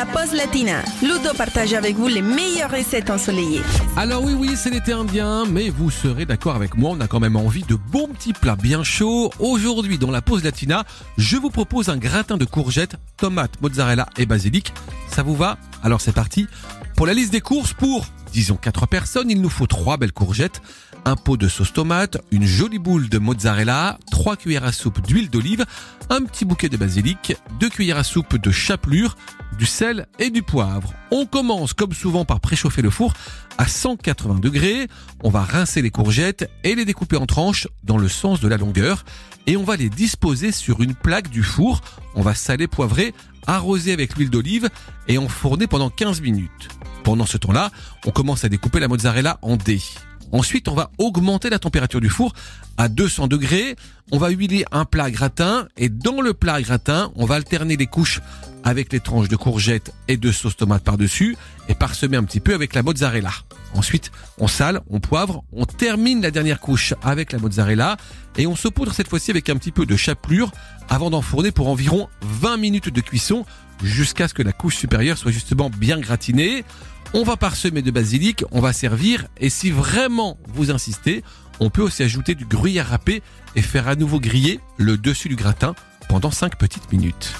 la pause latina. Ludo partage avec vous les meilleures recettes ensoleillées. Alors oui, oui, c'est l'été indien, mais vous serez d'accord avec moi, on a quand même envie de bons petits plats bien chauds. Aujourd'hui, dans la pause latina, je vous propose un gratin de courgettes, tomates, mozzarella et basilic. Ça vous va? Alors c'est parti. Pour la liste des courses, pour, disons, 4 personnes, il nous faut 3 belles courgettes, un pot de sauce tomate, une jolie boule de mozzarella, 3 cuillères à soupe d'huile d'olive, un petit bouquet de basilic, 2 cuillères à soupe de chapelure, du sel et du poivre. On commence comme souvent par préchauffer le four à 180 degrés. On va rincer les courgettes et les découper en tranches dans le sens de la longueur et on va les disposer sur une plaque du four. On va saler, poivrer, arroser avec l'huile d'olive et enfourner pendant 15 minutes. Pendant ce temps-là, on commence à découper la mozzarella en dés. Ensuite, on va augmenter la température du four à 200 degrés. On va huiler un plat gratin et dans le plat gratin, on va alterner les couches avec les tranches de courgettes et de sauce tomate par-dessus et parsemer un petit peu avec la mozzarella. Ensuite, on sale, on poivre, on termine la dernière couche avec la mozzarella et on saupoudre cette fois-ci avec un petit peu de chapelure avant d'enfourner pour environ 20 minutes de cuisson jusqu'à ce que la couche supérieure soit justement bien gratinée. On va parsemer de basilic, on va servir et si vraiment vous insistez, on peut aussi ajouter du gruyère râpé et faire à nouveau griller le dessus du gratin pendant 5 petites minutes.